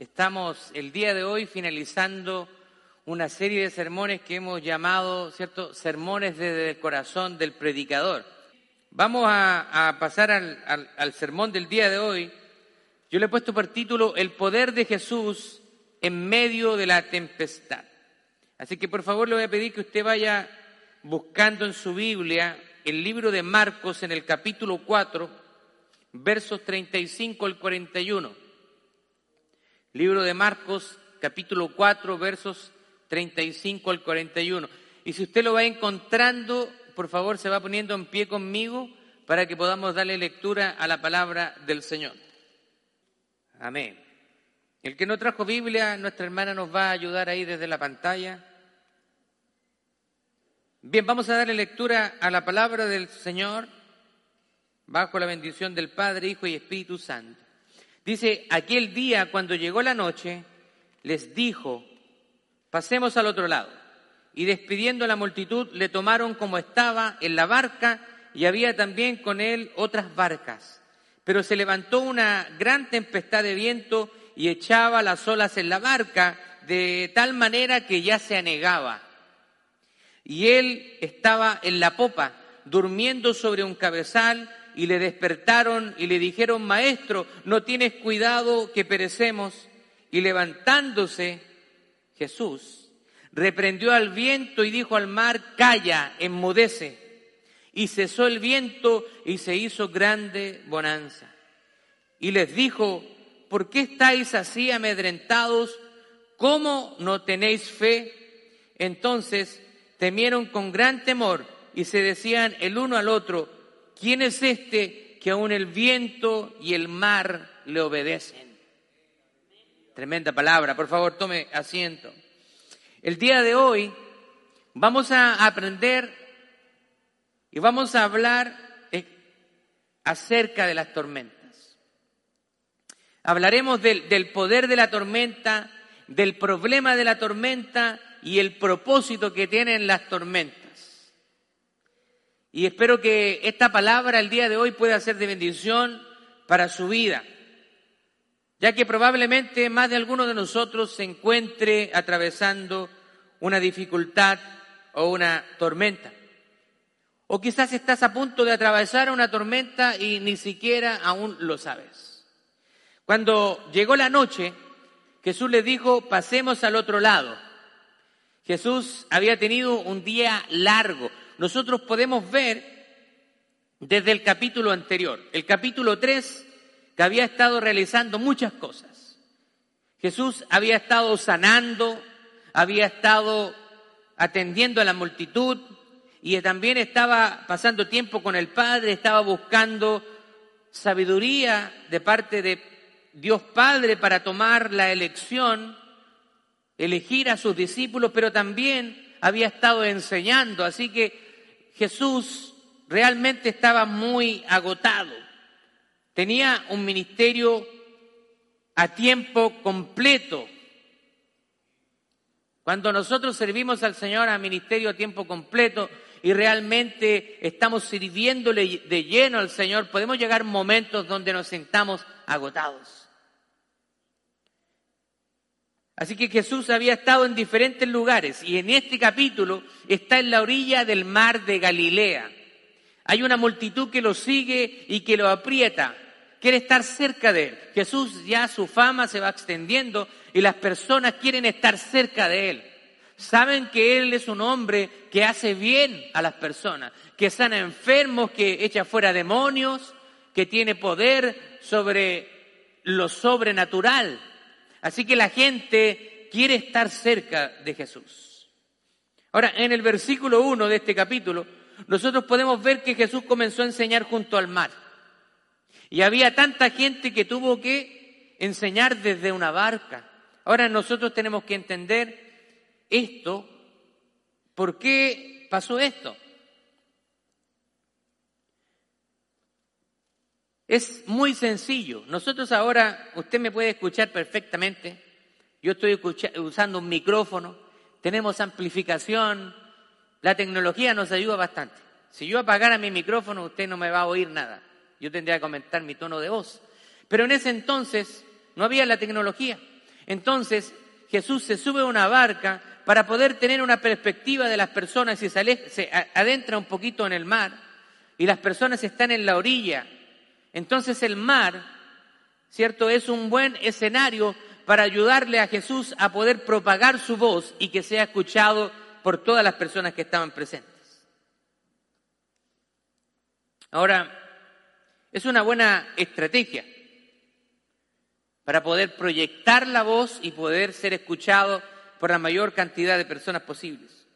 Estamos el día de hoy finalizando una serie de sermones que hemos llamado, ¿cierto?, sermones desde el corazón del predicador. Vamos a, pasar al, al sermón del día de hoy. Yo le he puesto por título El poder de Jesús en medio de la tempestad. Así que por favor le voy a pedir que usted vaya buscando en su Biblia el libro de Marcos en el capítulo 4, versos 35 al 41. Libro de Marcos, capítulo 4, versos 35 al 41. Y si usted lo va encontrando, por favor se va poniendo en pie conmigo para que podamos darle lectura a la palabra del Señor. Amén. El que no trajo Biblia, nuestra hermana nos va a ayudar ahí desde la pantalla. Bien, vamos a darle lectura a la palabra del Señor bajo la bendición del Padre, Hijo y Espíritu Santo. Dice, aquel día cuando llegó la noche, les dijo, pasemos al otro lado. Y despidiendo a la multitud, le tomaron como estaba en la barca y había también con él otras barcas. Pero se levantó una gran tempestad de viento y echaba las olas en la barca de tal manera que ya se anegaba y él estaba en la popa, durmiendo sobre un cabezal, y le despertaron y le dijeron, Maestro, no tienes cuidado que perecemos. Y levantándose Jesús, reprendió al viento y dijo al mar, Calla, enmudece. Y cesó el viento y se hizo grande bonanza. Y les dijo, ¿por qué estáis así amedrentados? ¿Cómo no tenéis fe? Entonces temieron con gran temor y se decían el uno al otro, ¿quién es este que aún el viento y el mar le obedecen? Tremenda palabra, por favor tome asiento. El día de hoy vamos a aprender y vamos a hablar eh, acerca de las tormentas. Hablaremos del, del poder de la tormenta, del problema de la tormenta y el propósito que tienen las tormentas. Y espero que esta palabra el día de hoy pueda ser de bendición para su vida, ya que probablemente más de alguno de nosotros se encuentre atravesando una dificultad o una tormenta. O quizás estás a punto de atravesar una tormenta y ni siquiera aún lo sabes. Cuando llegó la noche, Jesús le dijo, pasemos al otro lado. Jesús había tenido un día largo. Nosotros podemos ver desde el capítulo anterior, el capítulo 3, que había estado realizando muchas cosas. Jesús había estado sanando, había estado atendiendo a la multitud y también estaba pasando tiempo con el Padre, estaba buscando sabiduría de parte de Dios Padre para tomar la elección elegir a sus discípulos, pero también había estado enseñando. Así que Jesús realmente estaba muy agotado. Tenía un ministerio a tiempo completo. Cuando nosotros servimos al Señor a ministerio a tiempo completo y realmente estamos sirviéndole de lleno al Señor, podemos llegar momentos donde nos sentamos agotados. Así que Jesús había estado en diferentes lugares y en este capítulo está en la orilla del mar de Galilea. Hay una multitud que lo sigue y que lo aprieta, quiere estar cerca de él. Jesús ya su fama se va extendiendo y las personas quieren estar cerca de él. Saben que él es un hombre que hace bien a las personas, que sana enfermos, que echa fuera demonios, que tiene poder sobre lo sobrenatural. Así que la gente quiere estar cerca de Jesús. Ahora, en el versículo 1 de este capítulo, nosotros podemos ver que Jesús comenzó a enseñar junto al mar. Y había tanta gente que tuvo que enseñar desde una barca. Ahora nosotros tenemos que entender esto. ¿Por qué pasó esto? Es muy sencillo. Nosotros ahora, usted me puede escuchar perfectamente. Yo estoy usando un micrófono, tenemos amplificación, la tecnología nos ayuda bastante. Si yo apagara mi micrófono, usted no me va a oír nada. Yo tendría que comentar mi tono de voz. Pero en ese entonces no había la tecnología. Entonces Jesús se sube a una barca para poder tener una perspectiva de las personas y se, adentra un poquito en el mar y las personas están en la orilla. Entonces el mar, ¿cierto? Es un buen escenario para ayudarle a Jesús a poder propagar su voz y que sea escuchado por todas las personas que estaban presentes. Ahora, es una buena estrategia para poder proyectar la voz y poder ser escuchado por la mayor cantidad de personas posibles.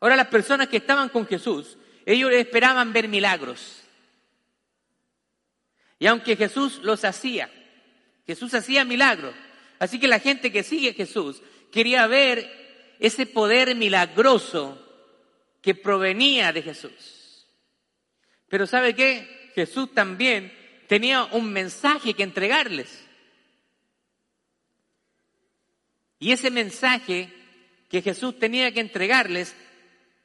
Ahora, las personas que estaban con Jesús, ellos esperaban ver milagros. Y aunque Jesús los hacía, Jesús hacía milagros. Así que la gente que sigue a Jesús quería ver ese poder milagroso que provenía de Jesús. Pero ¿sabe qué? Jesús también tenía un mensaje que entregarles. Y ese mensaje que Jesús tenía que entregarles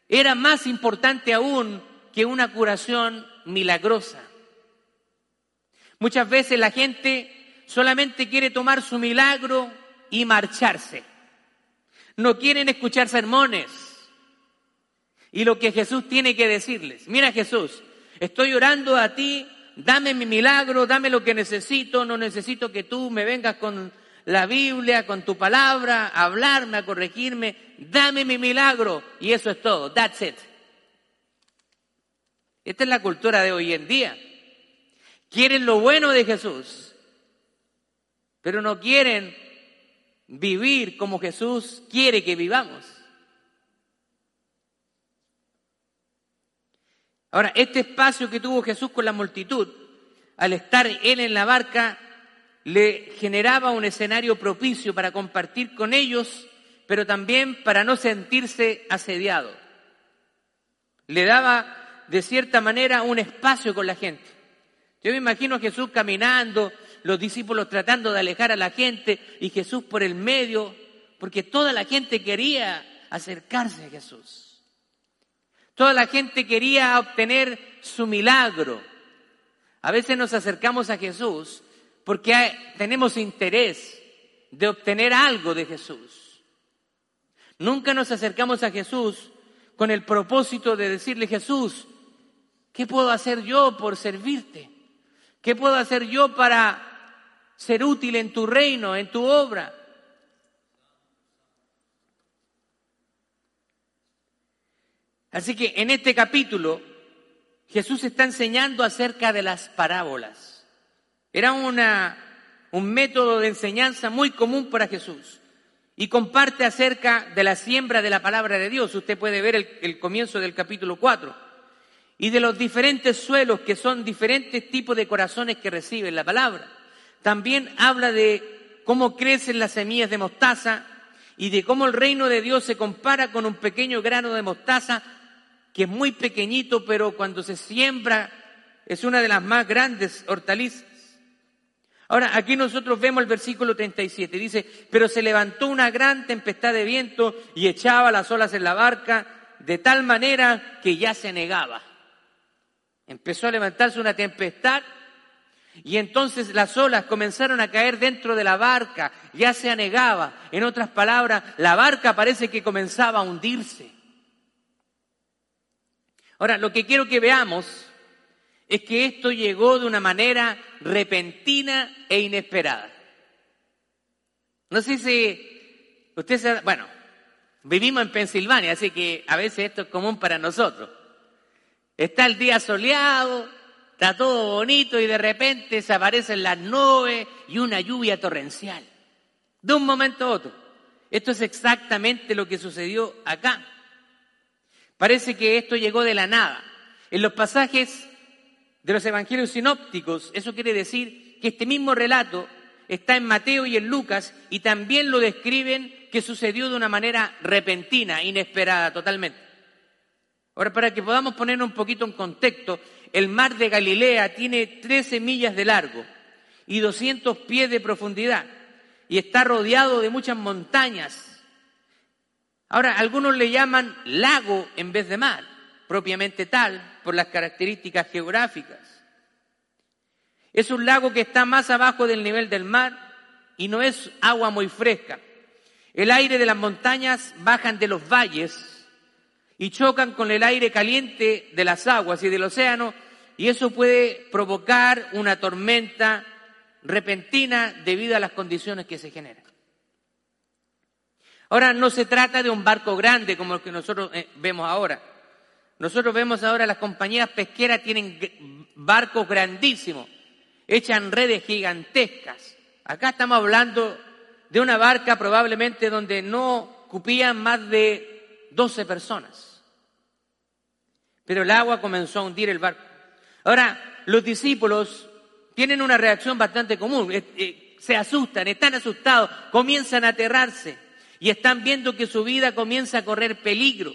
era más importante aún que una curación milagrosa. Muchas veces la gente solamente quiere tomar su milagro y marcharse. No quieren escuchar sermones. Y lo que Jesús tiene que decirles, mira Jesús, estoy orando a ti, dame mi milagro, dame lo que necesito, no necesito que tú me vengas con la Biblia, con tu palabra, a hablarme, a corregirme, dame mi milagro y eso es todo, that's it. Esta es la cultura de hoy en día. Quieren lo bueno de Jesús, pero no quieren vivir como Jesús quiere que vivamos. Ahora, este espacio que tuvo Jesús con la multitud, al estar él en la barca, le generaba un escenario propicio para compartir con ellos, pero también para no sentirse asediado. Le daba, de cierta manera, un espacio con la gente. Yo me imagino a Jesús caminando, los discípulos tratando de alejar a la gente y Jesús por el medio, porque toda la gente quería acercarse a Jesús. Toda la gente quería obtener su milagro. A veces nos acercamos a Jesús porque tenemos interés de obtener algo de Jesús. Nunca nos acercamos a Jesús con el propósito de decirle, Jesús, ¿qué puedo hacer yo por servirte? ¿Qué puedo hacer yo para ser útil en tu reino, en tu obra. Así que en este capítulo Jesús está enseñando acerca de las parábolas. Era una, un método de enseñanza muy común para Jesús y comparte acerca de la siembra de la palabra de Dios. Usted puede ver el, el comienzo del capítulo 4 y de los diferentes suelos que son diferentes tipos de corazones que reciben la palabra. También habla de cómo crecen las semillas de mostaza y de cómo el reino de Dios se compara con un pequeño grano de mostaza que es muy pequeñito, pero cuando se siembra es una de las más grandes hortalizas. Ahora, aquí nosotros vemos el versículo 37, dice, pero se levantó una gran tempestad de viento y echaba las olas en la barca de tal manera que ya se negaba. Empezó a levantarse una tempestad y entonces las olas comenzaron a caer dentro de la barca, ya se anegaba. En otras palabras, la barca parece que comenzaba a hundirse. Ahora, lo que quiero que veamos es que esto llegó de una manera repentina e inesperada. No sé si usted se... Bueno, vivimos en Pensilvania, así que a veces esto es común para nosotros. Está el día soleado, está todo bonito y de repente se aparecen las nubes y una lluvia torrencial. De un momento a otro. Esto es exactamente lo que sucedió acá. Parece que esto llegó de la nada. En los pasajes de los evangelios sinópticos, eso quiere decir que este mismo relato está en Mateo y en Lucas y también lo describen que sucedió de una manera repentina, inesperada totalmente. Ahora, para que podamos poner un poquito en contexto, el mar de Galilea tiene 13 millas de largo y 200 pies de profundidad y está rodeado de muchas montañas. Ahora, algunos le llaman lago en vez de mar, propiamente tal, por las características geográficas. Es un lago que está más abajo del nivel del mar y no es agua muy fresca. El aire de las montañas bajan de los valles y chocan con el aire caliente de las aguas y del océano y eso puede provocar una tormenta repentina debido a las condiciones que se generan. Ahora, no se trata de un barco grande como el que nosotros eh, vemos ahora. Nosotros vemos ahora las compañías pesqueras tienen barcos grandísimos, echan redes gigantescas. Acá estamos hablando de una barca probablemente donde no cupían más de 12 personas. Pero el agua comenzó a hundir el barco. Ahora, los discípulos tienen una reacción bastante común. Eh, se asustan, están asustados, comienzan a aterrarse y están viendo que su vida comienza a correr peligro.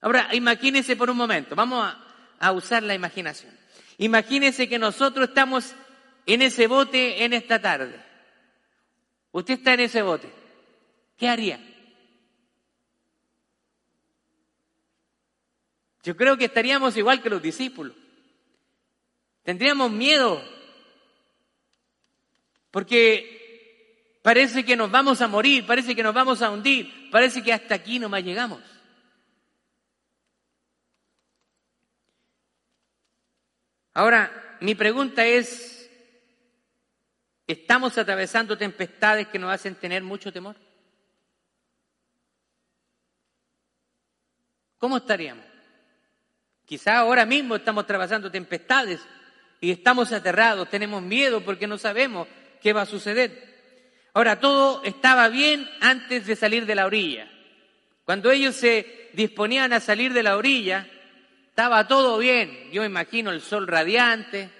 Ahora, imagínense por un momento, vamos a, a usar la imaginación. Imagínense que nosotros estamos en ese bote en esta tarde. Usted está en ese bote. ¿Qué haría? Yo creo que estaríamos igual que los discípulos. Tendríamos miedo. Porque parece que nos vamos a morir, parece que nos vamos a hundir, parece que hasta aquí nomás llegamos. Ahora, mi pregunta es, ¿estamos atravesando tempestades que nos hacen tener mucho temor? ¿Cómo estaríamos? Quizá ahora mismo estamos atravesando tempestades y estamos aterrados, tenemos miedo porque no sabemos qué va a suceder. Ahora, todo estaba bien antes de salir de la orilla. Cuando ellos se disponían a salir de la orilla, estaba todo bien, yo imagino el sol radiante,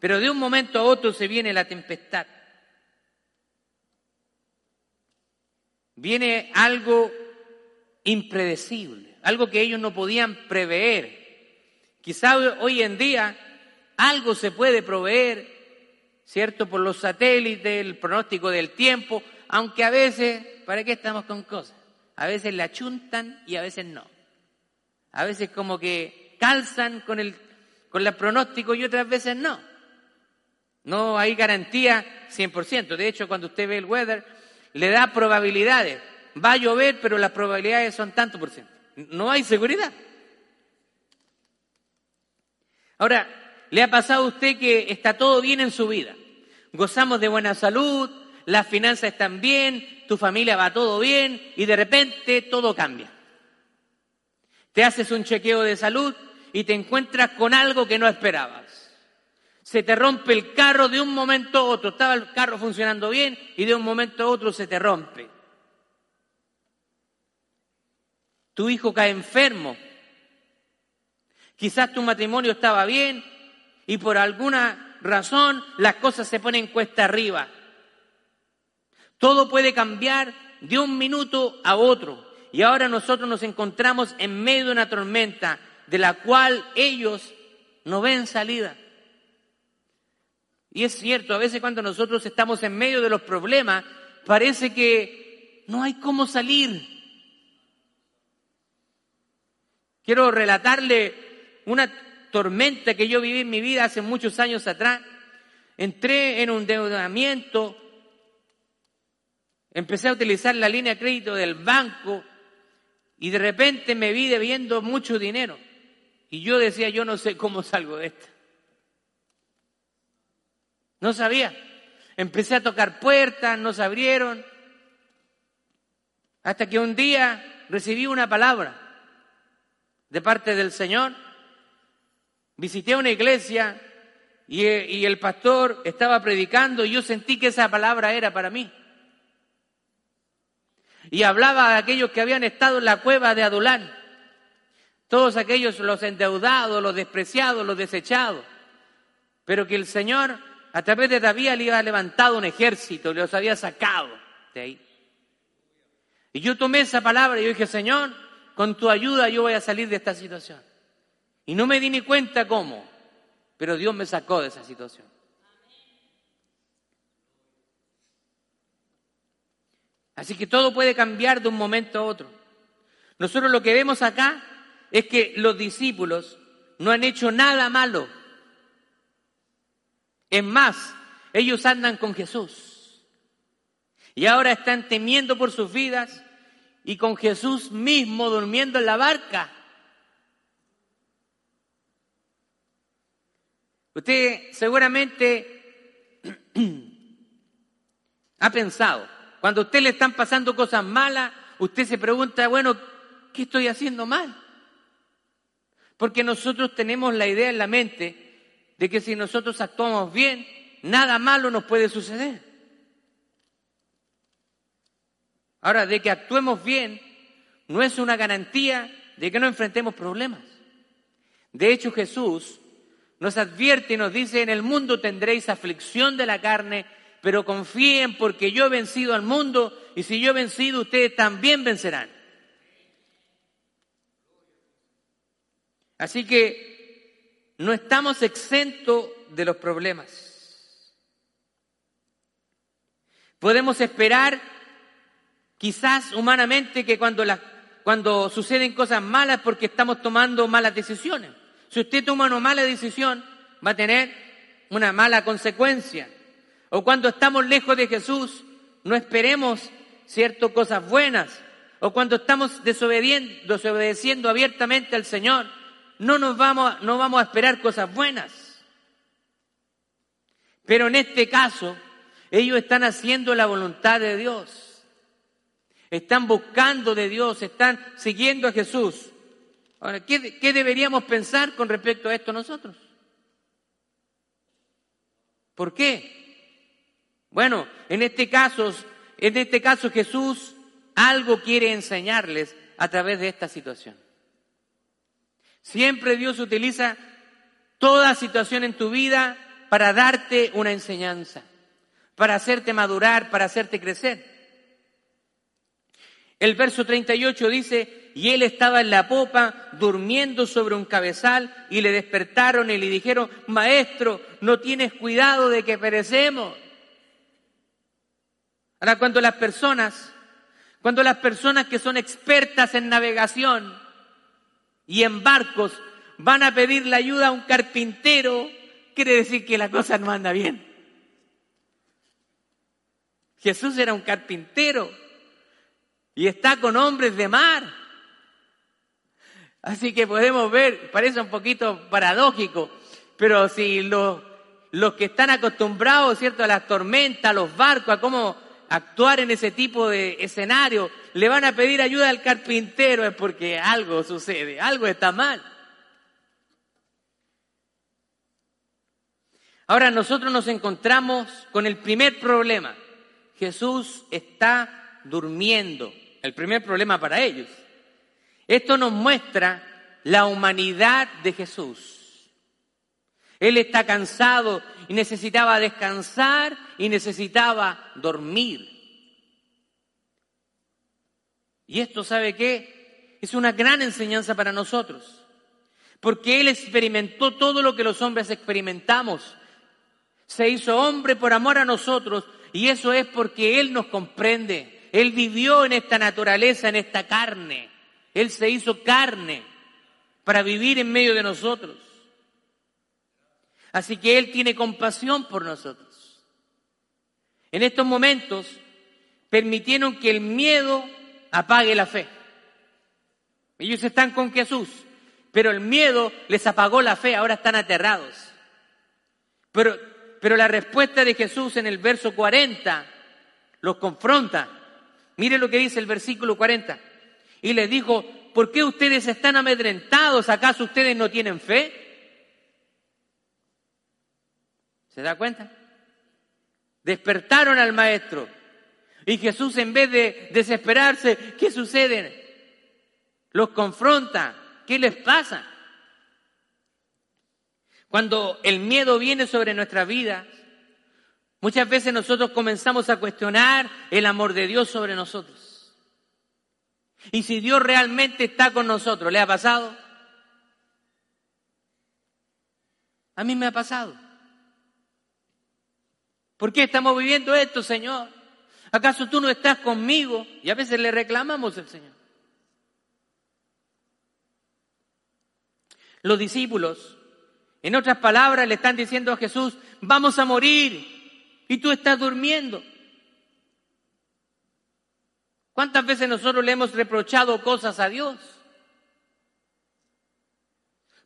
pero de un momento a otro se viene la tempestad. Viene algo impredecible, algo que ellos no podían prever. Quizá hoy en día algo se puede proveer, ¿cierto? Por los satélites, el pronóstico del tiempo, aunque a veces, ¿para qué estamos con cosas? A veces le achuntan y a veces no. A veces como que calzan con el, con el pronóstico y otras veces no. No hay garantía 100%. De hecho, cuando usted ve el weather, le da probabilidades. Va a llover, pero las probabilidades son tanto por ciento. No hay seguridad. Ahora, ¿le ha pasado a usted que está todo bien en su vida? Gozamos de buena salud, las finanzas están bien, tu familia va todo bien y de repente todo cambia. Te haces un chequeo de salud y te encuentras con algo que no esperabas. Se te rompe el carro de un momento a otro. Estaba el carro funcionando bien y de un momento a otro se te rompe. Tu hijo cae enfermo. Quizás tu matrimonio estaba bien y por alguna razón las cosas se ponen cuesta arriba. Todo puede cambiar de un minuto a otro. Y ahora nosotros nos encontramos en medio de una tormenta de la cual ellos no ven salida. Y es cierto, a veces cuando nosotros estamos en medio de los problemas, parece que no hay cómo salir. Quiero relatarle una tormenta que yo viví en mi vida hace muchos años atrás. Entré en un endeudamiento, empecé a utilizar la línea de crédito del banco y de repente me vi debiendo mucho dinero. Y yo decía, yo no sé cómo salgo de esto. No sabía. Empecé a tocar puertas, no se abrieron. Hasta que un día recibí una palabra de parte del Señor. Visité una iglesia y, y el pastor estaba predicando y yo sentí que esa palabra era para mí y hablaba de aquellos que habían estado en la cueva de Adulán. Todos aquellos, los endeudados, los despreciados, los desechados. Pero que el Señor, a través de David, le había levantado un ejército, los había sacado de ahí. Y yo tomé esa palabra y yo dije, Señor, con tu ayuda yo voy a salir de esta situación. Y no me di ni cuenta cómo, pero Dios me sacó de esa situación. Así que todo puede cambiar de un momento a otro. Nosotros lo que vemos acá es que los discípulos no han hecho nada malo. Es más, ellos andan con Jesús. Y ahora están temiendo por sus vidas y con Jesús mismo durmiendo en la barca. Usted seguramente ha pensado, cuando a usted le están pasando cosas malas, usted se pregunta, bueno, ¿qué estoy haciendo mal? Porque nosotros tenemos la idea en la mente de que si nosotros actuamos bien, nada malo nos puede suceder. Ahora, de que actuemos bien no es una garantía de que no enfrentemos problemas. De hecho, Jesús nos advierte y nos dice, en el mundo tendréis aflicción de la carne, pero confíen porque yo he vencido al mundo y si yo he vencido, ustedes también vencerán. Así que no estamos exentos de los problemas. Podemos esperar quizás humanamente que cuando, cuando suceden cosas malas porque estamos tomando malas decisiones. Si usted toma una mala decisión, va a tener una mala consecuencia. O cuando estamos lejos de Jesús, no esperemos, cierto, cosas buenas. O cuando estamos desobediendo, desobedeciendo abiertamente al Señor, no nos vamos, no vamos a esperar cosas buenas. Pero en este caso, ellos están haciendo la voluntad de Dios. Están buscando de Dios, están siguiendo a Jesús. Ahora, ¿qué, ¿qué, deberíamos pensar con respecto a esto nosotros? ¿Por qué? Bueno, en este caso, en este caso Jesús algo quiere enseñarles a través de esta situación. Siempre Dios utiliza toda situación en tu vida para darte una enseñanza, para hacerte madurar, para hacerte crecer. El verso 38 dice, y él estaba en la popa durmiendo sobre un cabezal y le despertaron y le dijeron, maestro, no tienes cuidado de que perecemos. Ahora, cuando las personas, cuando las personas que son expertas en navegación, y en barcos van a pedir la ayuda a un carpintero, quiere decir que la cosa no anda bien. Jesús era un carpintero y está con hombres de mar. Así que podemos ver, parece un poquito paradójico, pero si los, los que están acostumbrados, ¿cierto?, a las tormentas, a los barcos, a cómo actuar en ese tipo de escenario, le van a pedir ayuda al carpintero es porque algo sucede, algo está mal. Ahora nosotros nos encontramos con el primer problema. Jesús está durmiendo, el primer problema para ellos. Esto nos muestra la humanidad de Jesús. Él está cansado y necesitaba descansar y necesitaba dormir. Y esto, ¿sabe qué? Es una gran enseñanza para nosotros. Porque Él experimentó todo lo que los hombres experimentamos. Se hizo hombre por amor a nosotros y eso es porque Él nos comprende. Él vivió en esta naturaleza, en esta carne. Él se hizo carne para vivir en medio de nosotros. Así que Él tiene compasión por nosotros. En estos momentos permitieron que el miedo apague la fe. Ellos están con Jesús, pero el miedo les apagó la fe, ahora están aterrados. Pero, pero la respuesta de Jesús en el verso 40 los confronta. Mire lo que dice el versículo 40. Y les dijo, ¿por qué ustedes están amedrentados? ¿Acaso ustedes no tienen fe? ¿Se da cuenta? Despertaron al maestro y Jesús en vez de desesperarse, ¿qué sucede? Los confronta. ¿Qué les pasa? Cuando el miedo viene sobre nuestra vida, muchas veces nosotros comenzamos a cuestionar el amor de Dios sobre nosotros. Y si Dios realmente está con nosotros, ¿le ha pasado? A mí me ha pasado. ¿Por qué estamos viviendo esto, Señor? ¿Acaso tú no estás conmigo? Y a veces le reclamamos al Señor. Los discípulos, en otras palabras, le están diciendo a Jesús, vamos a morir. Y tú estás durmiendo. ¿Cuántas veces nosotros le hemos reprochado cosas a Dios?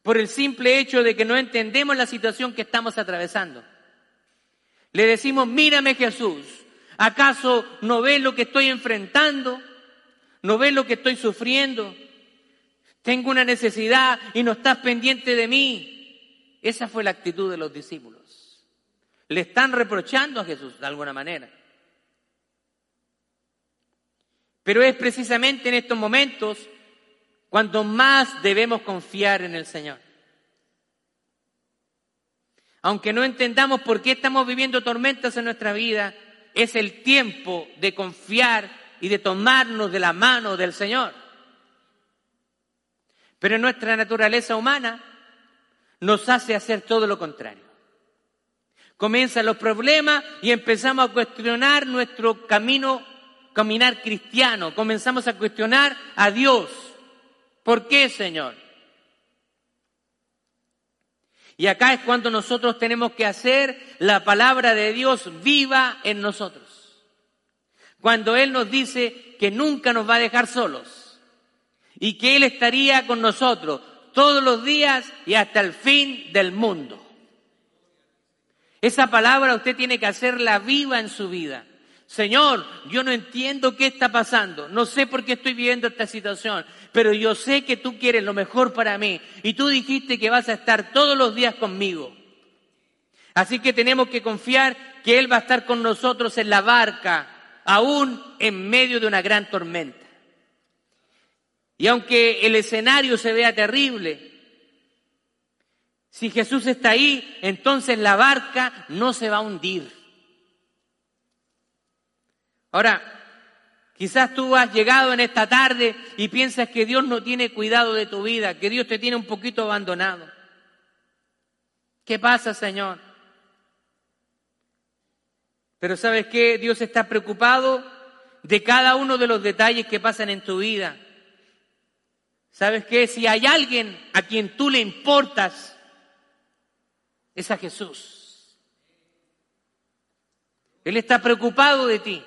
Por el simple hecho de que no entendemos la situación que estamos atravesando. Le decimos, mírame Jesús, ¿acaso no ves lo que estoy enfrentando? ¿No ves lo que estoy sufriendo? Tengo una necesidad y no estás pendiente de mí. Esa fue la actitud de los discípulos. Le están reprochando a Jesús de alguna manera. Pero es precisamente en estos momentos cuando más debemos confiar en el Señor. Aunque no entendamos por qué estamos viviendo tormentas en nuestra vida, es el tiempo de confiar y de tomarnos de la mano del Señor. Pero nuestra naturaleza humana nos hace hacer todo lo contrario. Comienzan los problemas y empezamos a cuestionar nuestro camino caminar cristiano, comenzamos a cuestionar a Dios. ¿Por qué, Señor? Y acá es cuando nosotros tenemos que hacer la palabra de Dios viva en nosotros. Cuando Él nos dice que nunca nos va a dejar solos y que Él estaría con nosotros todos los días y hasta el fin del mundo. Esa palabra usted tiene que hacerla viva en su vida. Señor, yo no entiendo qué está pasando, no sé por qué estoy viviendo esta situación, pero yo sé que tú quieres lo mejor para mí y tú dijiste que vas a estar todos los días conmigo. Así que tenemos que confiar que Él va a estar con nosotros en la barca, aún en medio de una gran tormenta. Y aunque el escenario se vea terrible, si Jesús está ahí, entonces la barca no se va a hundir. Ahora, quizás tú has llegado en esta tarde y piensas que Dios no tiene cuidado de tu vida, que Dios te tiene un poquito abandonado. ¿Qué pasa, Señor? Pero sabes qué? Dios está preocupado de cada uno de los detalles que pasan en tu vida. ¿Sabes qué? Si hay alguien a quien tú le importas, es a Jesús. Él está preocupado de ti.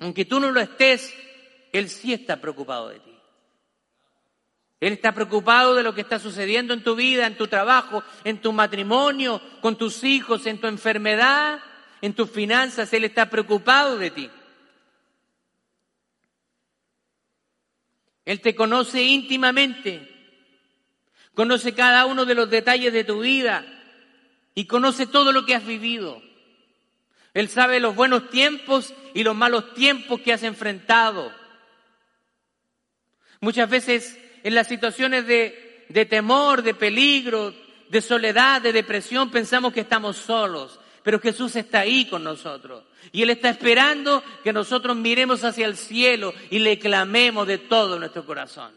Aunque tú no lo estés, Él sí está preocupado de ti. Él está preocupado de lo que está sucediendo en tu vida, en tu trabajo, en tu matrimonio, con tus hijos, en tu enfermedad, en tus finanzas. Él está preocupado de ti. Él te conoce íntimamente, conoce cada uno de los detalles de tu vida y conoce todo lo que has vivido. Él sabe los buenos tiempos y los malos tiempos que has enfrentado. Muchas veces en las situaciones de, de temor, de peligro, de soledad, de depresión, pensamos que estamos solos. Pero Jesús está ahí con nosotros. Y Él está esperando que nosotros miremos hacia el cielo y le clamemos de todo nuestro corazón.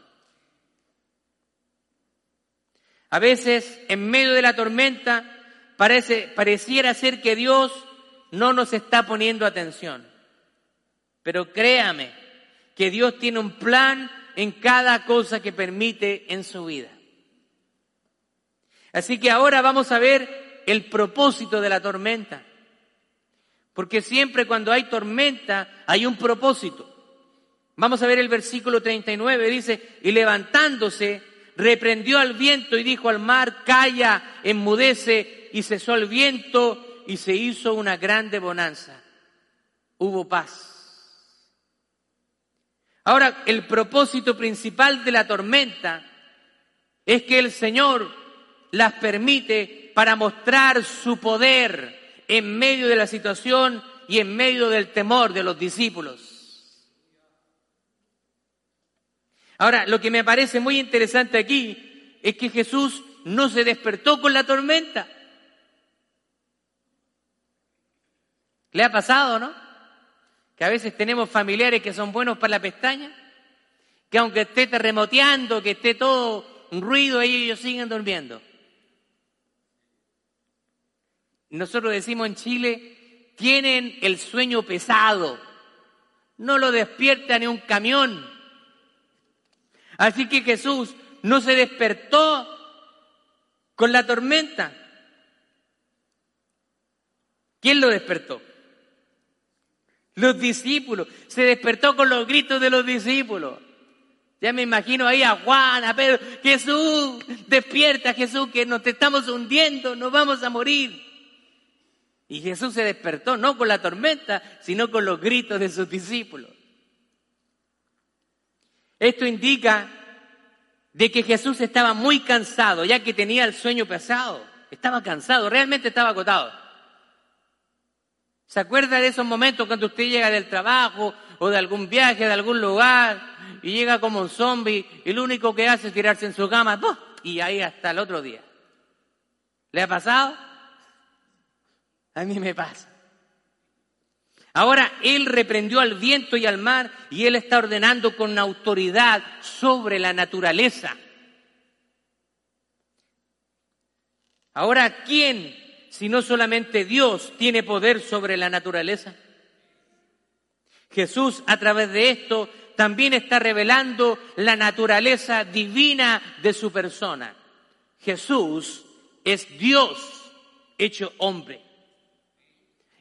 A veces, en medio de la tormenta, parece, pareciera ser que Dios no nos está poniendo atención. Pero créame que Dios tiene un plan en cada cosa que permite en su vida. Así que ahora vamos a ver el propósito de la tormenta. Porque siempre cuando hay tormenta hay un propósito. Vamos a ver el versículo 39, dice, y levantándose, reprendió al viento y dijo al mar, calla, enmudece, y cesó el viento y se hizo una grande bonanza. Hubo paz. Ahora, el propósito principal de la tormenta es que el Señor las permite para mostrar su poder en medio de la situación y en medio del temor de los discípulos. Ahora, lo que me parece muy interesante aquí es que Jesús no se despertó con la tormenta. ¿Le ha pasado, no? Que a veces tenemos familiares que son buenos para la pestaña, que aunque esté terremoteando, que esté todo un ruido, ellos siguen durmiendo. Nosotros decimos en Chile, tienen el sueño pesado, no lo despierta ni un camión. Así que Jesús no se despertó con la tormenta, ¿Quién lo despertó? Los discípulos. Se despertó con los gritos de los discípulos. Ya me imagino ahí a Juan, a Pedro, Jesús, despierta Jesús, que nos estamos hundiendo, nos vamos a morir. Y Jesús se despertó no con la tormenta, sino con los gritos de sus discípulos. Esto indica de que Jesús estaba muy cansado, ya que tenía el sueño pesado. Estaba cansado, realmente estaba agotado. ¿Se acuerda de esos momentos cuando usted llega del trabajo o de algún viaje, de algún lugar, y llega como un zombie y lo único que hace es tirarse en su cama y ahí hasta el otro día? ¿Le ha pasado? A mí me pasa. Ahora Él reprendió al viento y al mar y Él está ordenando con autoridad sobre la naturaleza. Ahora, ¿quién si no solamente Dios tiene poder sobre la naturaleza? Jesús a través de esto también está revelando la naturaleza divina de su persona. Jesús es Dios hecho hombre.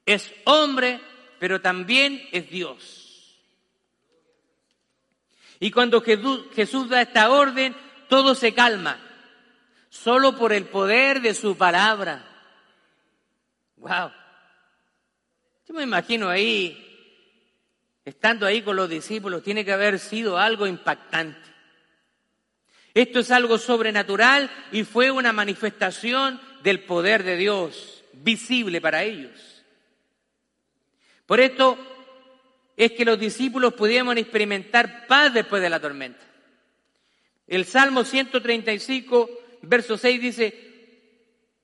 Es hombre, pero también es Dios. Y cuando Jesús da esta orden, todo se calma, solo por el poder de su palabra. Wow. Yo me imagino ahí, estando ahí con los discípulos, tiene que haber sido algo impactante. Esto es algo sobrenatural y fue una manifestación del poder de Dios, visible para ellos. Por esto es que los discípulos pudieron experimentar paz después de la tormenta. El Salmo 135, verso 6 dice,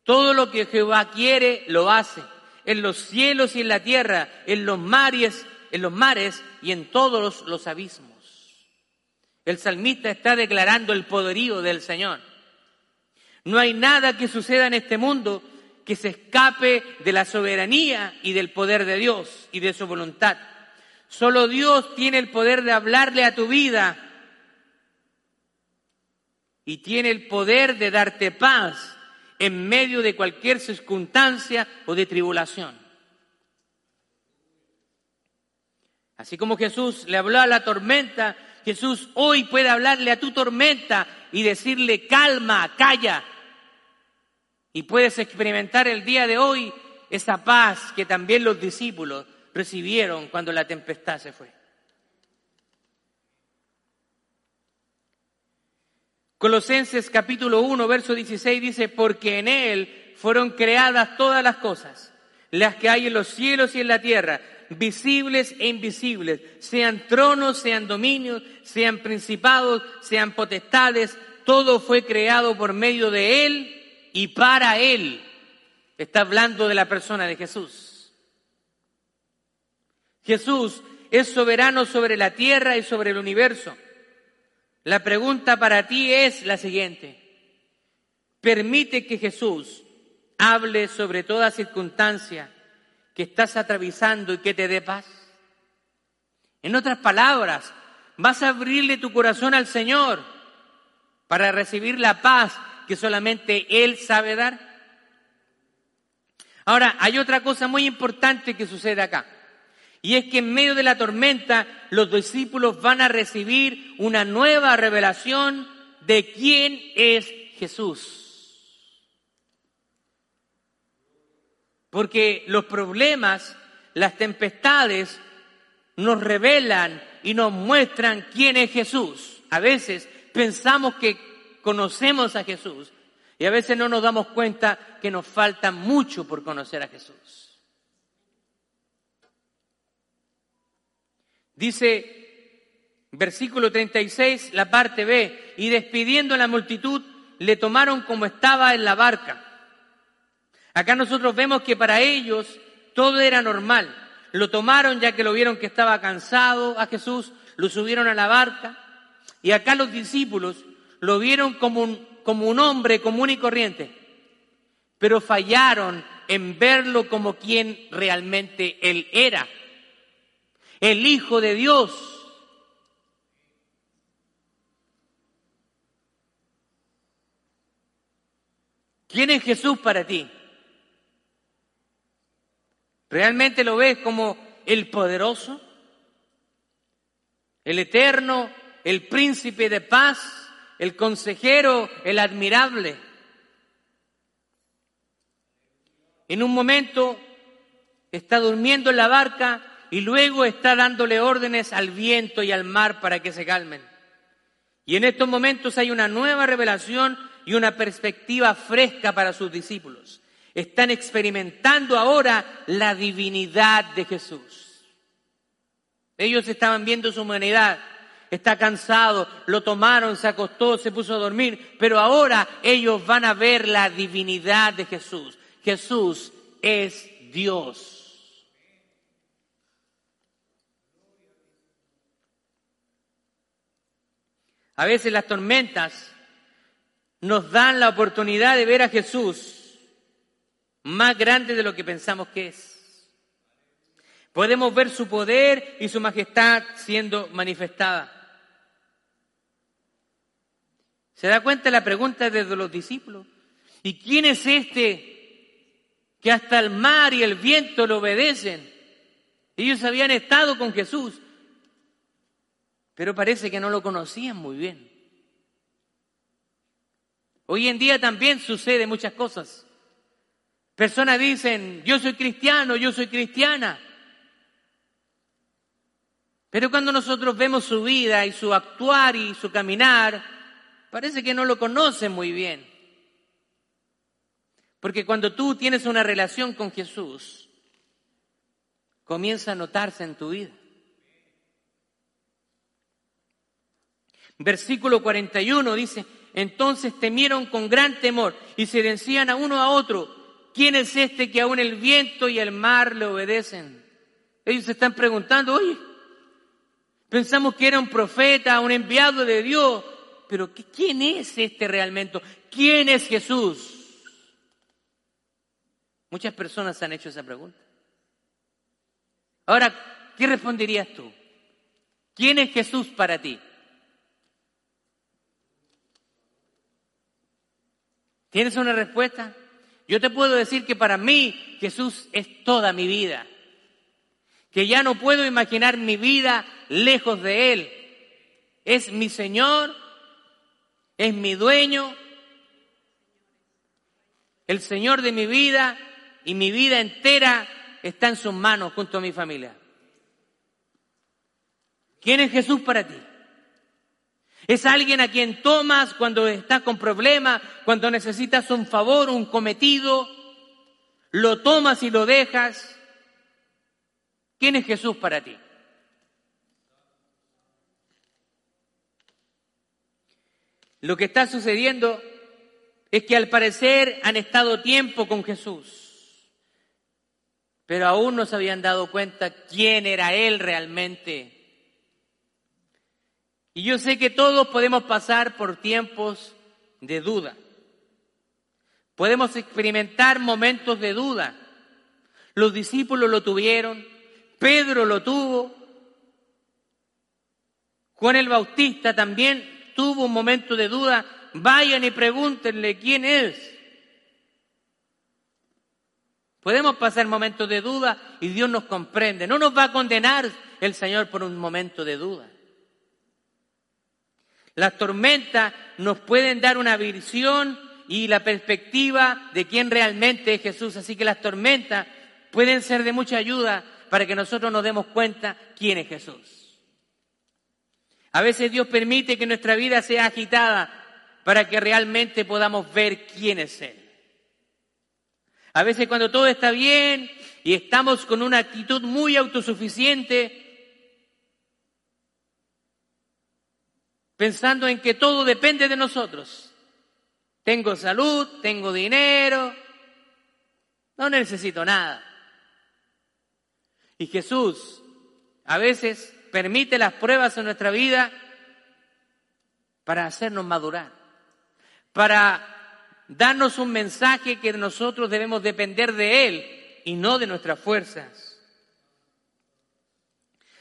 todo lo que Jehová quiere, lo hace. En los cielos y en la tierra, en los mares, en los mares y en todos los, abismos. El salmista está declarando el poderío del Señor. No hay nada que suceda en este mundo que se escape de la soberanía y del poder de Dios y de su voluntad. Solo Dios tiene el poder de hablarle a tu vida y tiene el poder de darte paz en medio de cualquier circunstancia o de tribulación. Así como Jesús le habló a la tormenta, Jesús hoy puede hablarle a tu tormenta y decirle calma, calla. Y puedes experimentar el día de hoy esa paz que también los discípulos recibieron cuando la tempestad se fue. Colosenses capítulo 1, verso 16 dice, porque en Él fueron creadas todas las cosas, las que hay en los cielos y en la tierra, visibles e invisibles, sean tronos, sean dominios, sean principados, sean potestades, todo fue creado por medio de Él y para Él. Está hablando de la persona de Jesús. Jesús es soberano sobre la tierra y sobre el universo. La pregunta para ti es la siguiente. Permite que Jesús hable sobre toda circunstancia que estás atravesando y que te dé paz. En otras palabras, vas a abrirle tu corazón al Señor para recibir la paz que solamente Él sabe dar. Ahora, hay otra cosa muy importante que sucede acá. Y es que en medio de la tormenta los discípulos van a recibir una nueva revelación de quién es Jesús. Porque los problemas, las tempestades nos revelan y nos muestran quién es Jesús. A veces pensamos que conocemos a Jesús y a veces no nos damos cuenta que nos falta mucho por conocer a Jesús. Dice, versículo 36, la parte B, y despidiendo a la multitud, le tomaron como estaba en la barca. Acá nosotros vemos que para ellos todo era normal. Lo tomaron ya que lo vieron que estaba cansado a Jesús, lo subieron a la barca. Y acá los discípulos lo vieron como un, como un hombre común y corriente, pero fallaron en verlo como quien realmente él era el Hijo de Dios. ¿Quién es Jesús para ti? ¿Realmente lo ves como el poderoso? El eterno, el príncipe de paz, el consejero, el admirable. En un momento está durmiendo en la barca y luego está dándole órdenes al viento y al mar para que se calmen. Y en estos momentos hay una nueva revelación y una perspectiva fresca para sus discípulos. Están experimentando ahora la divinidad de Jesús. Ellos estaban viendo su humanidad, está cansado, lo tomaron, se acostó, se puso a dormir, pero ahora ellos van a ver la divinidad de Jesús. Jesús es Dios. A veces las tormentas nos dan la oportunidad de ver a Jesús más grande de lo que pensamos que es. Podemos ver su poder y su majestad siendo manifestada. ¿Se da cuenta la pregunta desde los discípulos? ¿Y quién es este que hasta el mar y el viento le obedecen? Ellos habían estado con Jesús, pero parece que no lo conocían muy bien. Hoy en día también sucede muchas cosas. Personas dicen, yo soy cristiano, yo soy cristiana. Pero cuando nosotros vemos su vida y su actuar y su caminar, parece que no lo conocen muy bien. Porque cuando tú tienes una relación con Jesús, comienza a notarse en tu vida. Versículo 41 dice, entonces temieron con gran temor y se decían a uno a otro, ¿quién es este que aún el viento y el mar le obedecen? Ellos se están preguntando, oye, pensamos que era un profeta, un enviado de Dios, pero ¿quién es este realmente? ¿Quién es Jesús? Muchas personas han hecho esa pregunta. Ahora, ¿qué responderías tú? ¿Quién es Jesús para ti? ¿Tienes una respuesta? Yo te puedo decir que para mí Jesús es toda mi vida. Que ya no puedo imaginar mi vida lejos de Él. Es mi Señor, es mi dueño, el Señor de mi vida y mi vida entera está en sus manos junto a mi familia. ¿Quién es Jesús para ti? Es alguien a quien tomas cuando estás con problemas, cuando necesitas un favor, un cometido, lo tomas y lo dejas. ¿Quién es Jesús para ti? Lo que está sucediendo es que al parecer han estado tiempo con Jesús, pero aún no se habían dado cuenta quién era Él realmente y yo sé que todos podemos pasar por tiempos de duda. Podemos experimentar momentos de duda. Los discípulos lo tuvieron, Pedro lo tuvo, Juan el Bautista también tuvo un momento de duda. Vayan y pregúntenle quién es. Podemos pasar momentos de duda y Dios nos comprende. No nos va a condenar el Señor por un momento de duda. Las tormentas nos pueden dar una visión y la perspectiva de quién realmente es Jesús. Así que las tormentas pueden ser de mucha ayuda para que nosotros nos demos cuenta quién es Jesús. A veces Dios permite que nuestra vida sea agitada para que realmente podamos ver quién es Él. A veces cuando todo está bien y estamos con una actitud muy autosuficiente, pensando en que todo depende de nosotros. Tengo salud, tengo dinero, no necesito nada. Y Jesús a veces permite las pruebas en nuestra vida para hacernos madurar, para darnos un mensaje que nosotros debemos depender de Él y no de nuestras fuerzas.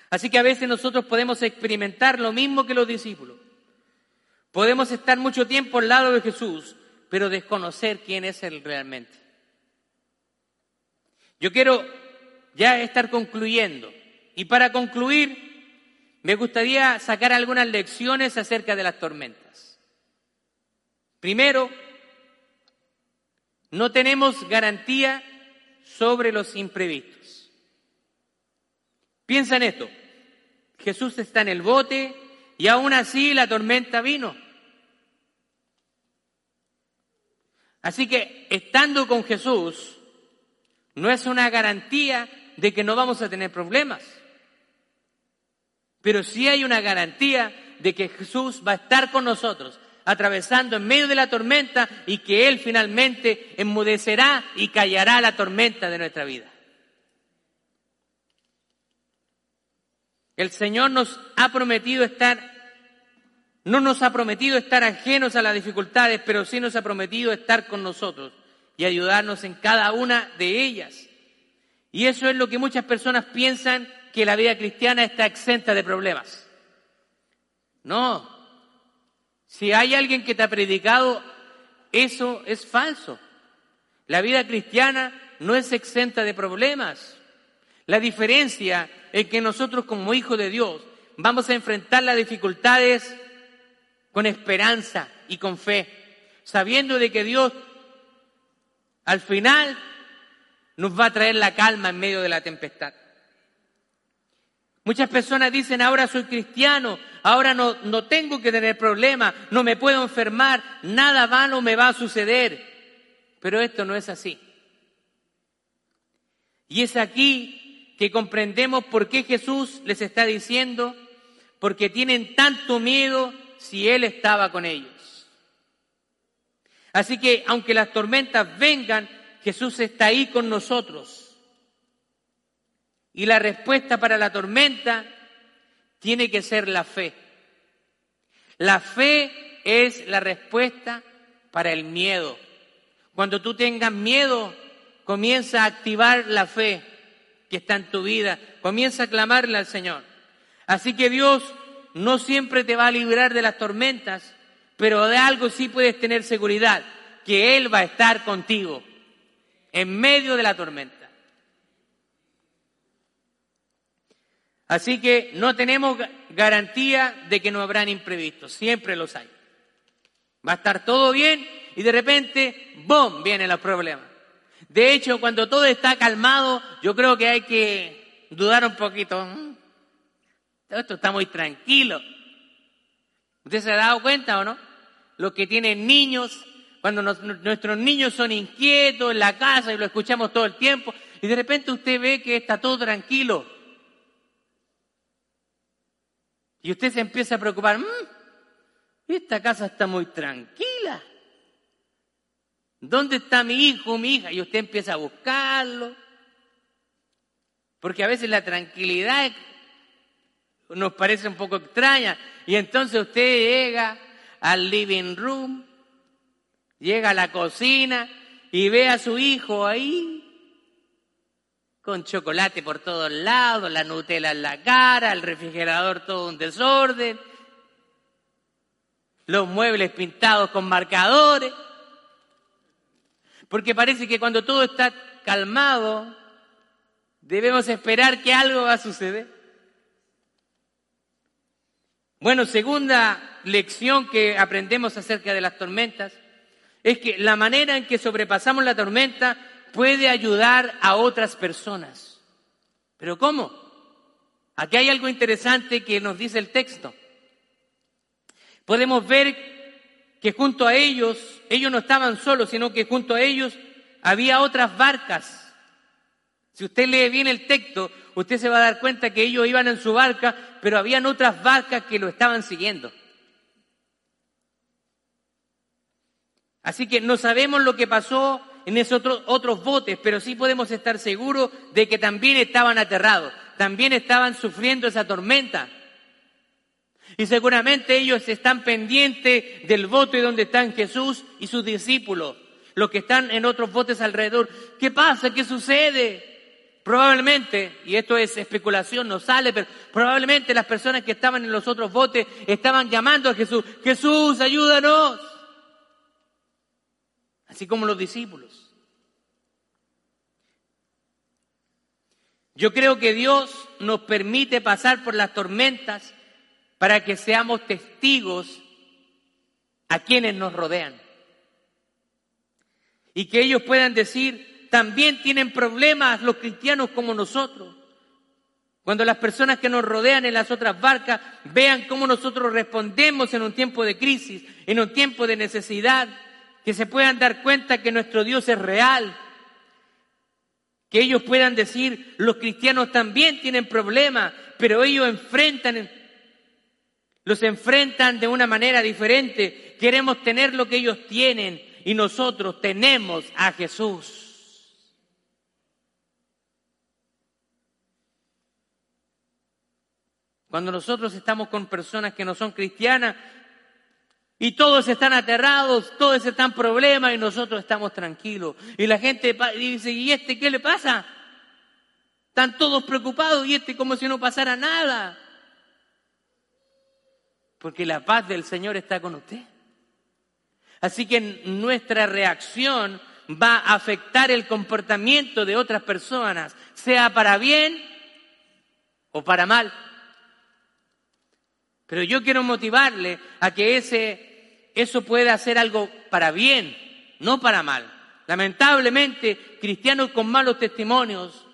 Así que a veces nosotros podemos experimentar lo mismo que los discípulos. Podemos estar mucho tiempo al lado de Jesús, pero desconocer quién es Él realmente. Yo quiero ya estar concluyendo. Y para concluir, me gustaría sacar algunas lecciones acerca de las tormentas. Primero, no tenemos garantía sobre los imprevistos. Piensa en esto. Jesús está en el bote y aún así la tormenta vino. Así que estando con Jesús no es una garantía de que no vamos a tener problemas. Pero sí hay una garantía de que Jesús va a estar con nosotros, atravesando en medio de la tormenta y que Él finalmente enmudecerá y callará la tormenta de nuestra vida. El Señor nos ha prometido estar no nos ha prometido estar ajenos a las dificultades, pero sí nos ha prometido estar con nosotros y ayudarnos en cada una de ellas. Y eso es lo que muchas personas piensan que la vida cristiana está exenta de problemas. No. Si hay alguien que te ha predicado, eso es falso. La vida cristiana no es exenta de problemas. La diferencia es que nosotros como hijos de Dios vamos a enfrentar las dificultades con esperanza y con fe, sabiendo de que Dios al final nos va a traer la calma en medio de la tempestad. Muchas personas dicen, ahora soy cristiano, ahora no, no tengo que tener problemas, no me puedo enfermar, nada malo me va a suceder. Pero esto no es así. Y es aquí que comprendemos por qué Jesús les está diciendo, porque tienen tanto miedo si Él estaba con ellos. Así que aunque las tormentas vengan, Jesús está ahí con nosotros. Y la respuesta para la tormenta tiene que ser la fe. La fe es la respuesta para el miedo. Cuando tú tengas miedo, comienza a activar la fe que está en tu vida, comienza a clamarle al Señor. Así que Dios no siempre te va a librar de las tormentas, pero de algo sí puedes tener seguridad, que Él va a estar contigo en medio de la tormenta. Así que no tenemos garantía de que no habrán imprevistos, siempre los hay. Va a estar todo bien y de repente, ¡bom!, vienen los problemas. De hecho, cuando todo está calmado, yo creo que hay que dudar un poquito. Esto está muy tranquilo. ¿Usted se ha dado cuenta o no? Los que tienen niños, cuando nuestros niños son inquietos en la casa y lo escuchamos todo el tiempo, y de repente usted ve que está todo tranquilo. Y usted se empieza a preocupar, mm, esta casa está muy tranquila. ¿Dónde está mi hijo, mi hija? Y usted empieza a buscarlo. Porque a veces la tranquilidad nos parece un poco extraña. Y entonces usted llega al living room, llega a la cocina y ve a su hijo ahí con chocolate por todos lados, la Nutella en la cara, el refrigerador todo un desorden, los muebles pintados con marcadores. Porque parece que cuando todo está calmado, debemos esperar que algo va a suceder. Bueno, segunda lección que aprendemos acerca de las tormentas es que la manera en que sobrepasamos la tormenta puede ayudar a otras personas. ¿Pero cómo? Aquí hay algo interesante que nos dice el texto. Podemos ver que junto a ellos, ellos no estaban solos, sino que junto a ellos había otras barcas. Si usted lee bien el texto, usted se va a dar cuenta que ellos iban en su barca, pero habían otras barcas que lo estaban siguiendo. Así que no sabemos lo que pasó en esos otros, otros botes, pero sí podemos estar seguros de que también estaban aterrados, también estaban sufriendo esa tormenta. Y seguramente ellos están pendientes del bote donde están Jesús y sus discípulos, los que están en otros botes alrededor. ¿Qué pasa? ¿Qué sucede? Probablemente, y esto es especulación, no sale, pero probablemente las personas que estaban en los otros botes estaban llamando a Jesús, Jesús, ayúdanos. Así como los discípulos. Yo creo que Dios nos permite pasar por las tormentas para que seamos testigos a quienes nos rodean. Y que ellos puedan decir, también tienen problemas los cristianos como nosotros. Cuando las personas que nos rodean en las otras barcas vean cómo nosotros respondemos en un tiempo de crisis, en un tiempo de necesidad, que se puedan dar cuenta que nuestro Dios es real, que ellos puedan decir, los cristianos también tienen problemas, pero ellos enfrentan, los enfrentan de una manera diferente. Queremos tener lo que ellos tienen y nosotros tenemos a Jesús. Cuando nosotros estamos con personas que no son cristianas y todos están aterrados, todos están problemas y nosotros estamos tranquilos. Y la gente dice, ¿y este qué le pasa? Están todos preocupados y este como si no pasara nada. Porque la paz del Señor está con usted. Así que nuestra reacción va a afectar el comportamiento de otras personas, sea para bien o para mal. Pero yo quiero motivarle a que ese, eso pueda ser algo para bien, no para mal. Lamentablemente, cristianos con malos testimonios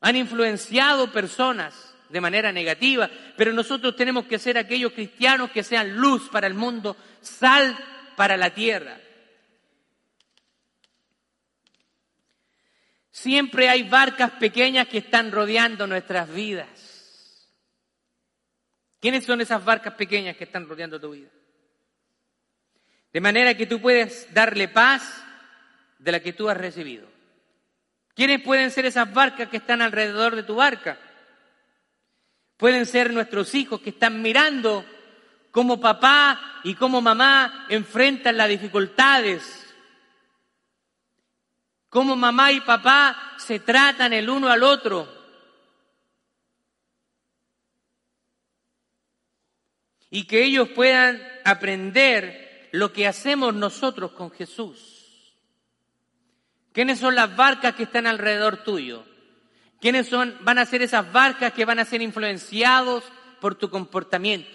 han influenciado personas de manera negativa, pero nosotros tenemos que ser aquellos cristianos que sean luz para el mundo, sal para la tierra. Siempre hay barcas pequeñas que están rodeando nuestras vidas. ¿Quiénes son esas barcas pequeñas que están rodeando tu vida? De manera que tú puedes darle paz de la que tú has recibido. ¿Quiénes pueden ser esas barcas que están alrededor de tu barca? Pueden ser nuestros hijos que están mirando cómo papá y cómo mamá enfrentan las dificultades. Cómo mamá y papá se tratan el uno al otro. Y que ellos puedan aprender lo que hacemos nosotros con Jesús. ¿Quiénes son las barcas que están alrededor tuyo? ¿Quiénes son, van a ser esas barcas que van a ser influenciados por tu comportamiento?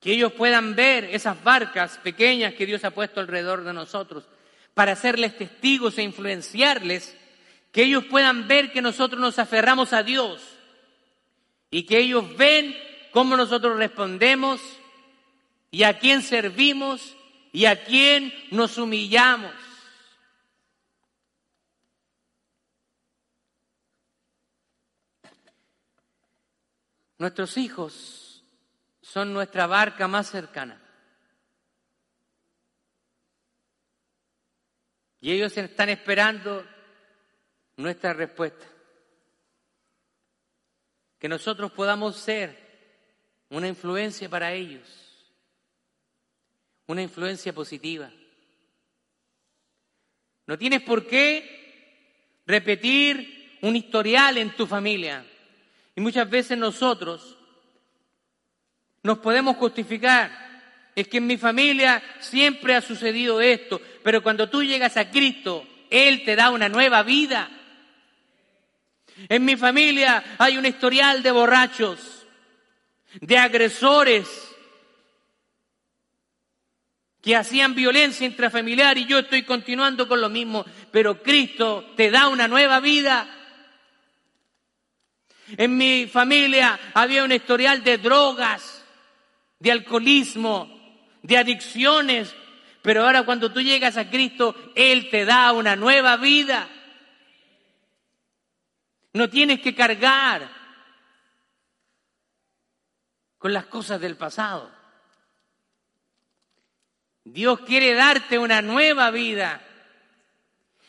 Que ellos puedan ver esas barcas pequeñas que Dios ha puesto alrededor de nosotros para hacerles testigos e influenciarles, que ellos puedan ver que nosotros nos aferramos a Dios, y que ellos ven cómo nosotros respondemos y a quién servimos y a quién nos humillamos. Nuestros hijos son nuestra barca más cercana. Y ellos están esperando nuestra respuesta que nosotros podamos ser una influencia para ellos, una influencia positiva. No tienes por qué repetir un historial en tu familia. Y muchas veces nosotros nos podemos justificar. Es que en mi familia siempre ha sucedido esto, pero cuando tú llegas a Cristo, Él te da una nueva vida. En mi familia hay un historial de borrachos, de agresores que hacían violencia intrafamiliar y yo estoy continuando con lo mismo, pero Cristo te da una nueva vida. En mi familia había un historial de drogas, de alcoholismo, de adicciones, pero ahora cuando tú llegas a Cristo, Él te da una nueva vida. No tienes que cargar con las cosas del pasado. Dios quiere darte una nueva vida.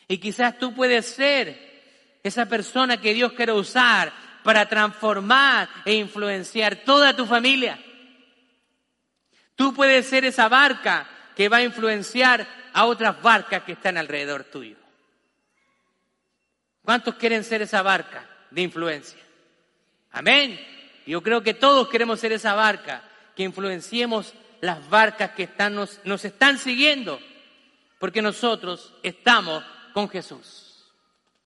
Y quizás tú puedes ser esa persona que Dios quiere usar para transformar e influenciar toda tu familia. Tú puedes ser esa barca que va a influenciar a otras barcas que están alrededor tuyo. ¿Cuántos quieren ser esa barca de influencia? Amén. Yo creo que todos queremos ser esa barca, que influenciemos las barcas que están, nos, nos están siguiendo, porque nosotros estamos con Jesús.